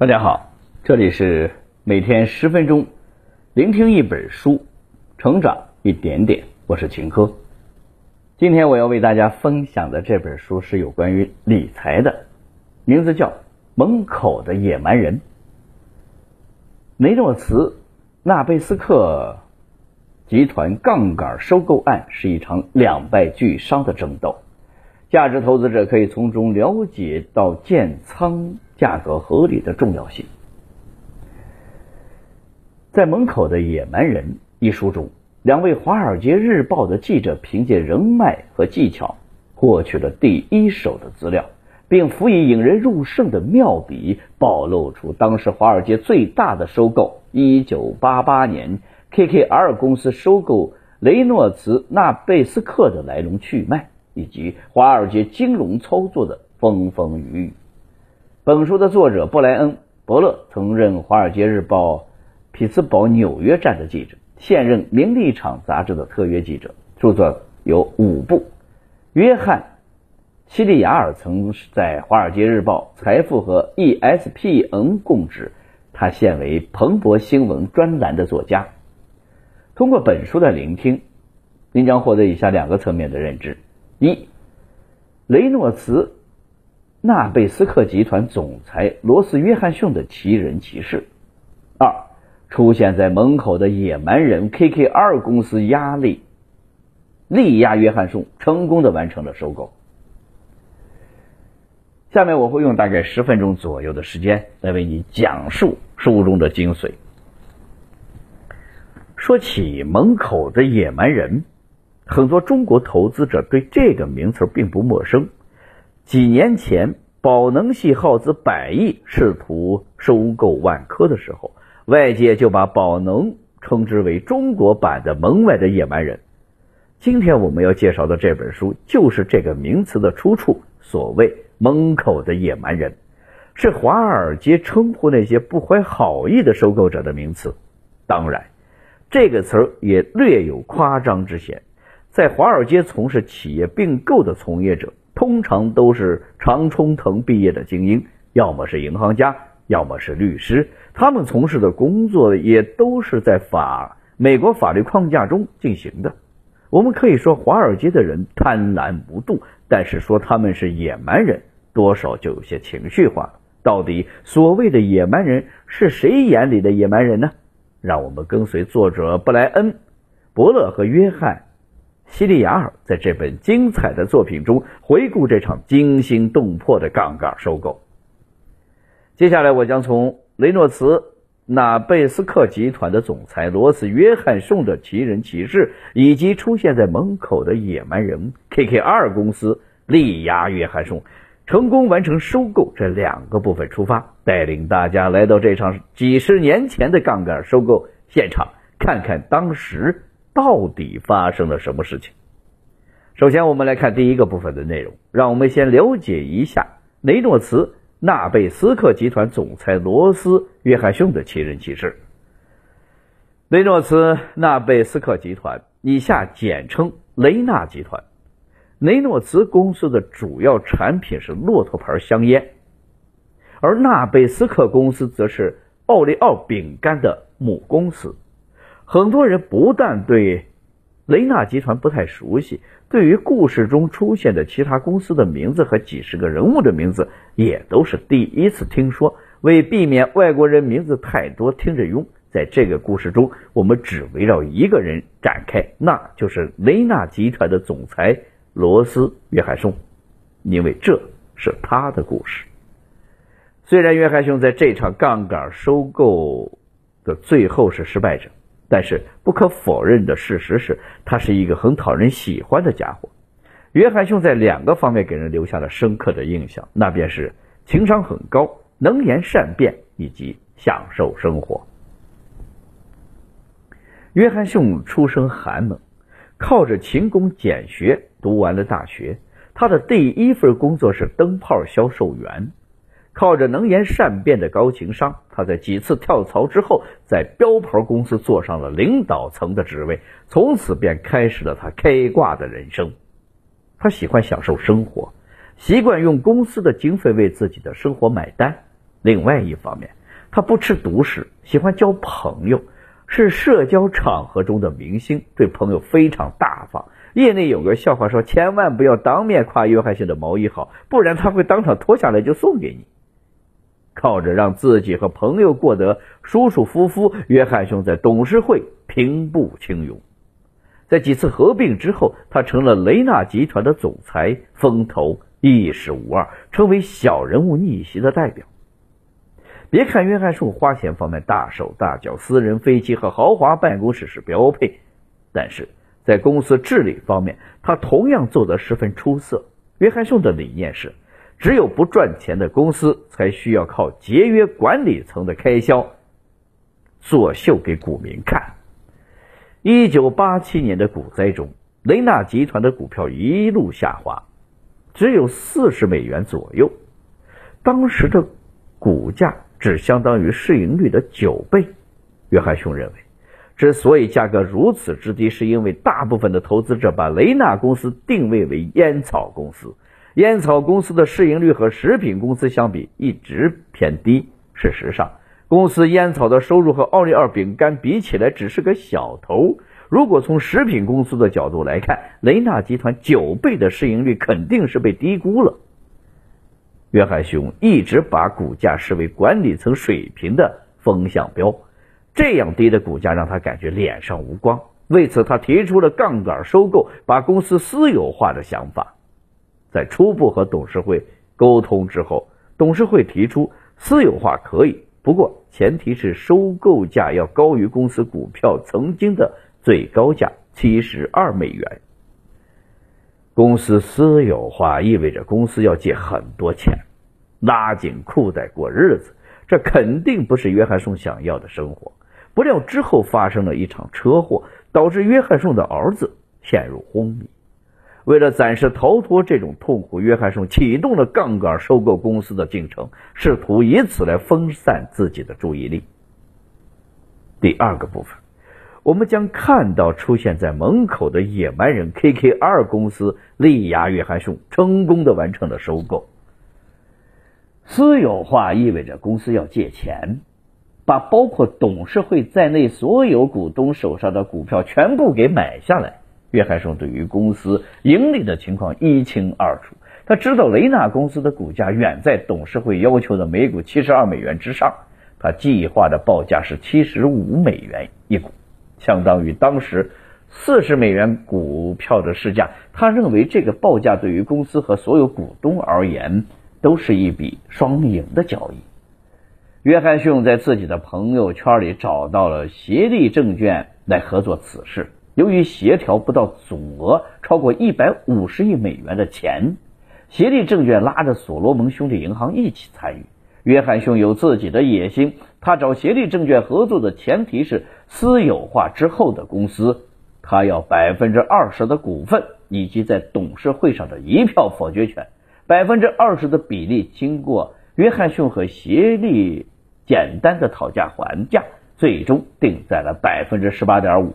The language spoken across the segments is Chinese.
大家好，这里是每天十分钟，聆听一本书，成长一点点。我是秦科。今天我要为大家分享的这本书是有关于理财的，名字叫《门口的野蛮人》。雷诺茨纳贝斯克集团杠杆收购案是一场两败俱伤的争斗，价值投资者可以从中了解到建仓。价格合理的重要性，在《门口的野蛮人》一书中，两位《华尔街日报》的记者凭借人脉和技巧获取了第一手的资料，并辅以引人入胜的妙笔，暴露出当时华尔街最大的收购——一九八八年 KKR 公司收购雷诺茨纳贝斯克的来龙去脉，以及华尔街金融操作的风风雨雨。本书的作者布莱恩·伯勒曾任《华尔街日报》匹兹堡纽约站的记者，现任《名利场》杂志的特约记者，著作有五部。约翰·西利亚尔曾在《华尔街日报》财富和 ESPN 供职，他现为彭博新闻专栏的作家。通过本书的聆听，您将获得以下两个层面的认知：一、雷诺茨。纳贝斯克集团总裁罗斯·约翰逊的奇人奇事。二，出现在门口的野蛮人 KKR 公司压力力压约翰逊，成功的完成了收购。下面我会用大概十分钟左右的时间来为你讲述书中的精髓。说起门口的野蛮人，很多中国投资者对这个名词并不陌生。几年前，宝能系耗资百亿试图收购万科的时候，外界就把宝能称之为中国版的门外的野蛮人。今天我们要介绍的这本书就是这个名词的出处。所谓门口的野蛮人，是华尔街称呼那些不怀好意的收购者的名词。当然，这个词儿也略有夸张之嫌。在华尔街从事企业并购的从业者。通常都是常春藤毕业的精英，要么是银行家，要么是律师。他们从事的工作也都是在法美国法律框架中进行的。我们可以说华尔街的人贪婪无度，但是说他们是野蛮人，多少就有些情绪化了。到底所谓的野蛮人是谁眼里的野蛮人呢？让我们跟随作者布莱恩·伯勒和约翰。西利亚尔在这本精彩的作品中回顾这场惊心动魄的杠杆收购。接下来，我将从雷诺茨纳贝斯克集团的总裁罗斯·约翰逊的奇人奇事，以及出现在门口的野蛮人 KKR 公司力压约翰逊，成功完成收购这两个部分出发，带领大家来到这场几十年前的杠杆收购现场，看看当时。到底发生了什么事情？首先，我们来看第一个部分的内容。让我们先了解一下雷诺茨纳贝斯克集团总裁罗斯·约翰逊的奇人奇事。雷诺茨纳贝斯克集团以下简称雷纳集团。雷诺茨公司的主要产品是骆驼牌香烟，而纳贝斯克公司则是奥利奥饼干的母公司。很多人不但对雷纳集团不太熟悉，对于故事中出现的其他公司的名字和几十个人物的名字也都是第一次听说。为避免外国人名字太多听着庸，在这个故事中，我们只围绕一个人展开，那就是雷纳集团的总裁罗斯·约翰逊，因为这是他的故事。虽然约翰逊在这场杠杆收购的最后是失败者。但是不可否认的事实是，他是一个很讨人喜欢的家伙。约翰逊在两个方面给人留下了深刻的印象，那便是情商很高、能言善辩以及享受生活。约翰逊出身寒门，靠着勤工俭学读完了大学。他的第一份工作是灯泡销售员。靠着能言善辩的高情商，他在几次跳槽之后，在标牌公司坐上了领导层的职位，从此便开始了他开挂的人生。他喜欢享受生活，习惯用公司的经费为自己的生活买单。另外一方面，他不吃独食，喜欢交朋友，是社交场合中的明星，对朋友非常大方。业内有个笑话说，千万不要当面夸约翰逊的毛衣好，不然他会当场脱下来就送给你。靠着让自己和朋友过得舒舒服服，约翰逊在董事会平步青云。在几次合并之后，他成了雷纳集团的总裁，风头一时无二，成为小人物逆袭的代表。别看约翰逊花钱方面大手大脚，私人飞机和豪华办公室是标配，但是在公司治理方面，他同样做得十分出色。约翰逊的理念是，只有不赚钱的公司才需要靠节约管理层的开销，作秀给股民看。一九八七年的股灾中，雷纳集团的股票一路下滑，只有四十美元左右。当时的股价只相当于市盈率的九倍。约翰逊认为，之所以价格如此之低，是因为大部分的投资者把雷纳公司定位为烟草公司。烟草公司的市盈率和食品公司相比一直偏低。事实上，公司烟草的收入和奥利奥饼干比起来只是个小头。如果从食品公司的角度来看，雷纳集团九倍的市盈率肯定是被低估了。约翰逊一直把股价视为管理层水平的风向标，这样低的股价让他感觉脸上无光。为此，他提出了杠杆收购、把公司私有化的想法。在初步和董事会沟通之后，董事会提出私有化可以。不过，前提是收购价要高于公司股票曾经的最高价七十二美元。公司私有化意味着公司要借很多钱，拉紧裤带过日子，这肯定不是约翰逊想要的生活。不料之后发生了一场车祸，导致约翰逊的儿子陷入昏迷。为了暂时逃脱这种痛苦，约翰逊启动了杠杆收购公司的进程，试图以此来分散自己的注意力。第二个部分，我们将看到出现在门口的野蛮人 KKR 公司力压约翰逊，成功的完成了收购。私有化意味着公司要借钱，把包括董事会在内所有股东手上的股票全部给买下来。约翰逊对于公司盈利的情况一清二楚，他知道雷纳公司的股价远在董事会要求的每股七十二美元之上，他计划的报价是七十五美元一股，相当于当时四十美元股票的市价。他认为这个报价对于公司和所有股东而言都是一笔双赢的交易。约翰逊在自己的朋友圈里找到了协力证券来合作此事。由于协调不到总额超过一百五十亿美元的钱，协力证券拉着所罗门兄弟银行一起参与。约翰逊有自己的野心，他找协力证券合作的前提是私有化之后的公司，他要百分之二十的股份以及在董事会上的一票否决权。百分之二十的比例经过约翰逊和协力简单的讨价还价，最终定在了百分之十八点五。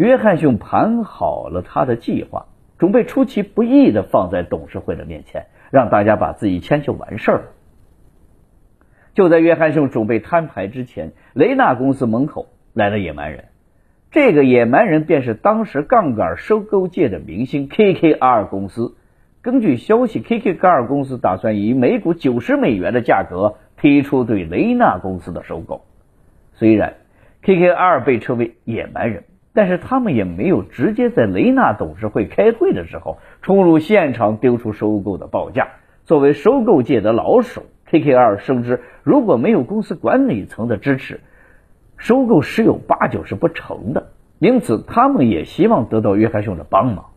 约翰逊盘好了他的计划，准备出其不意的放在董事会的面前，让大家把自己签就完事儿了。就在约翰逊准备摊牌之前，雷纳公司门口来了野蛮人。这个野蛮人便是当时杠杆收购界的明星 KKR 公司。根据消息，KKR 公司打算以每股九十美元的价格提出对雷纳公司的收购。虽然 KKR 被称为野蛮人。但是他们也没有直接在雷纳董事会开会的时候冲入现场丢出收购的报价。作为收购界的老手，KKR 深知如果没有公司管理层的支持，收购十有八九是不成的。因此，他们也希望得到约翰逊的帮忙。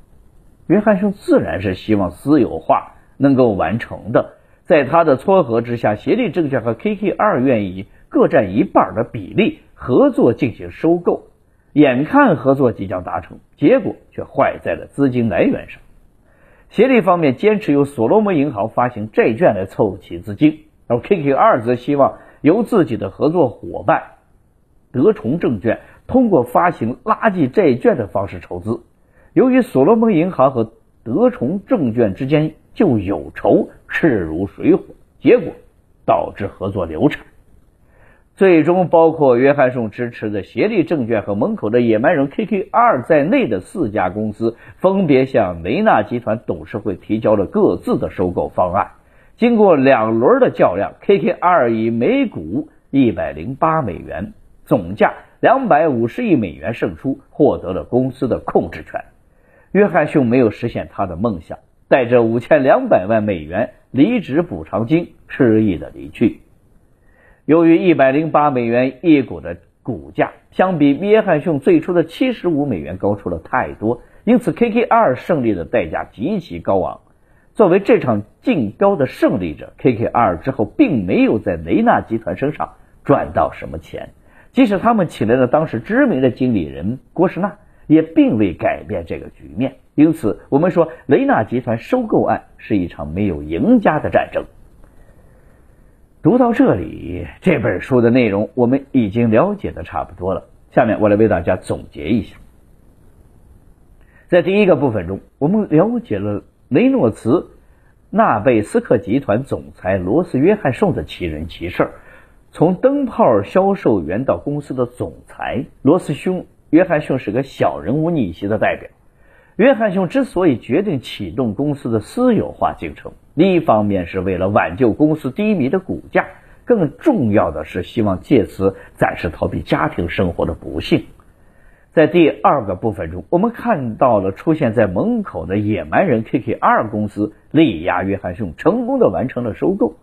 约翰逊自然是希望私有化能够完成的。在他的撮合之下，协力证券和 KKR 愿意各占一半的比例合作进行收购。眼看合作即将达成，结果却坏在了资金来源上。协力方面坚持由所罗门银行发行债券来凑齐资金，而 KKR 则希望由自己的合作伙伴德崇证券通过发行垃圾债券的方式筹资。由于所罗门银行和德崇证券之间就有仇，势如水火，结果导致合作流产。最终，包括约翰逊支持的协力证券和门口的野蛮人 KKR 在内的四家公司，分别向雷纳集团董事会提交了各自的收购方案。经过两轮的较量，KKR 以每股一百零八美元，总价两百五十亿美元胜出，获得了公司的控制权。约翰逊没有实现他的梦想，带着五千两百万美元离职补偿金，失意的离去。由于一百零八美元一股的股价，相比约翰逊最初的七十五美元高出了太多，因此 KKR 胜利的代价极其高昂。作为这场竞标的胜利者，KKR 之后并没有在雷纳集团身上赚到什么钱，即使他们请来了当时知名的经理人郭士纳，也并未改变这个局面。因此，我们说雷纳集团收购案是一场没有赢家的战争。读到这里，这本书的内容我们已经了解的差不多了。下面我来为大家总结一下。在第一个部分中，我们了解了雷诺茨纳贝斯克集团总裁罗斯约翰逊的奇人奇事儿。从灯泡销售员到公司的总裁，罗斯兄约翰逊是个小人物逆袭的代表。约翰逊之所以决定启动公司的私有化进程，一方面是为了挽救公司低迷的股价，更重要的是希望借此暂时逃避家庭生活的不幸。在第二个部分中，我们看到了出现在门口的野蛮人 KKR 公司力压约翰逊，成功的完成了收购。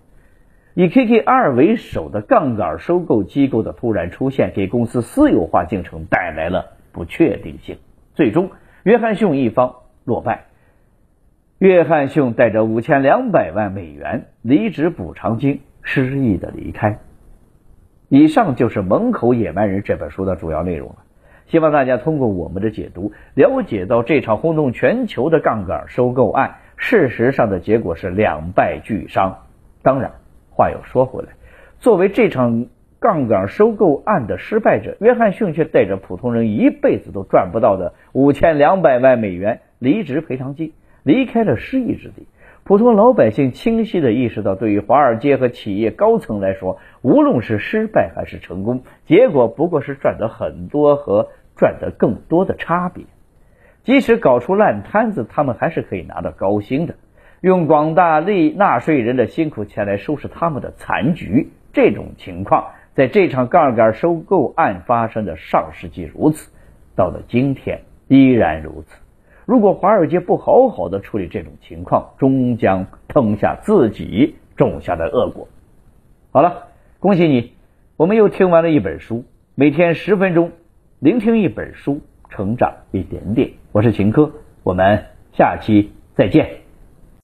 以 KKR 为首的杠杆收购机构的突然出现，给公司私有化进程带来了不确定性，最终。约翰逊一方落败，约翰逊带着五千两百万美元离职补偿金失意的离开。以上就是《门口野蛮人》这本书的主要内容了。希望大家通过我们的解读，了解到这场轰动全球的杠杆收购案，事实上的结果是两败俱伤。当然，话又说回来，作为这场。杠杆收购案的失败者约翰逊却带着普通人一辈子都赚不到的五千两百万美元离职赔偿金离开了失意之地。普通老百姓清晰的意识到，对于华尔街和企业高层来说，无论是失败还是成功，结果不过是赚得很多和赚得更多的差别。即使搞出烂摊子，他们还是可以拿到高薪的，用广大利纳税人的辛苦钱来收拾他们的残局。这种情况。在这场杠杆收购案发生的上世纪如此，到了今天依然如此。如果华尔街不好好的处理这种情况，终将吞下自己种下的恶果。好了，恭喜你，我们又听完了一本书。每天十分钟，聆听一本书，成长一点点。我是秦科，我们下期再见。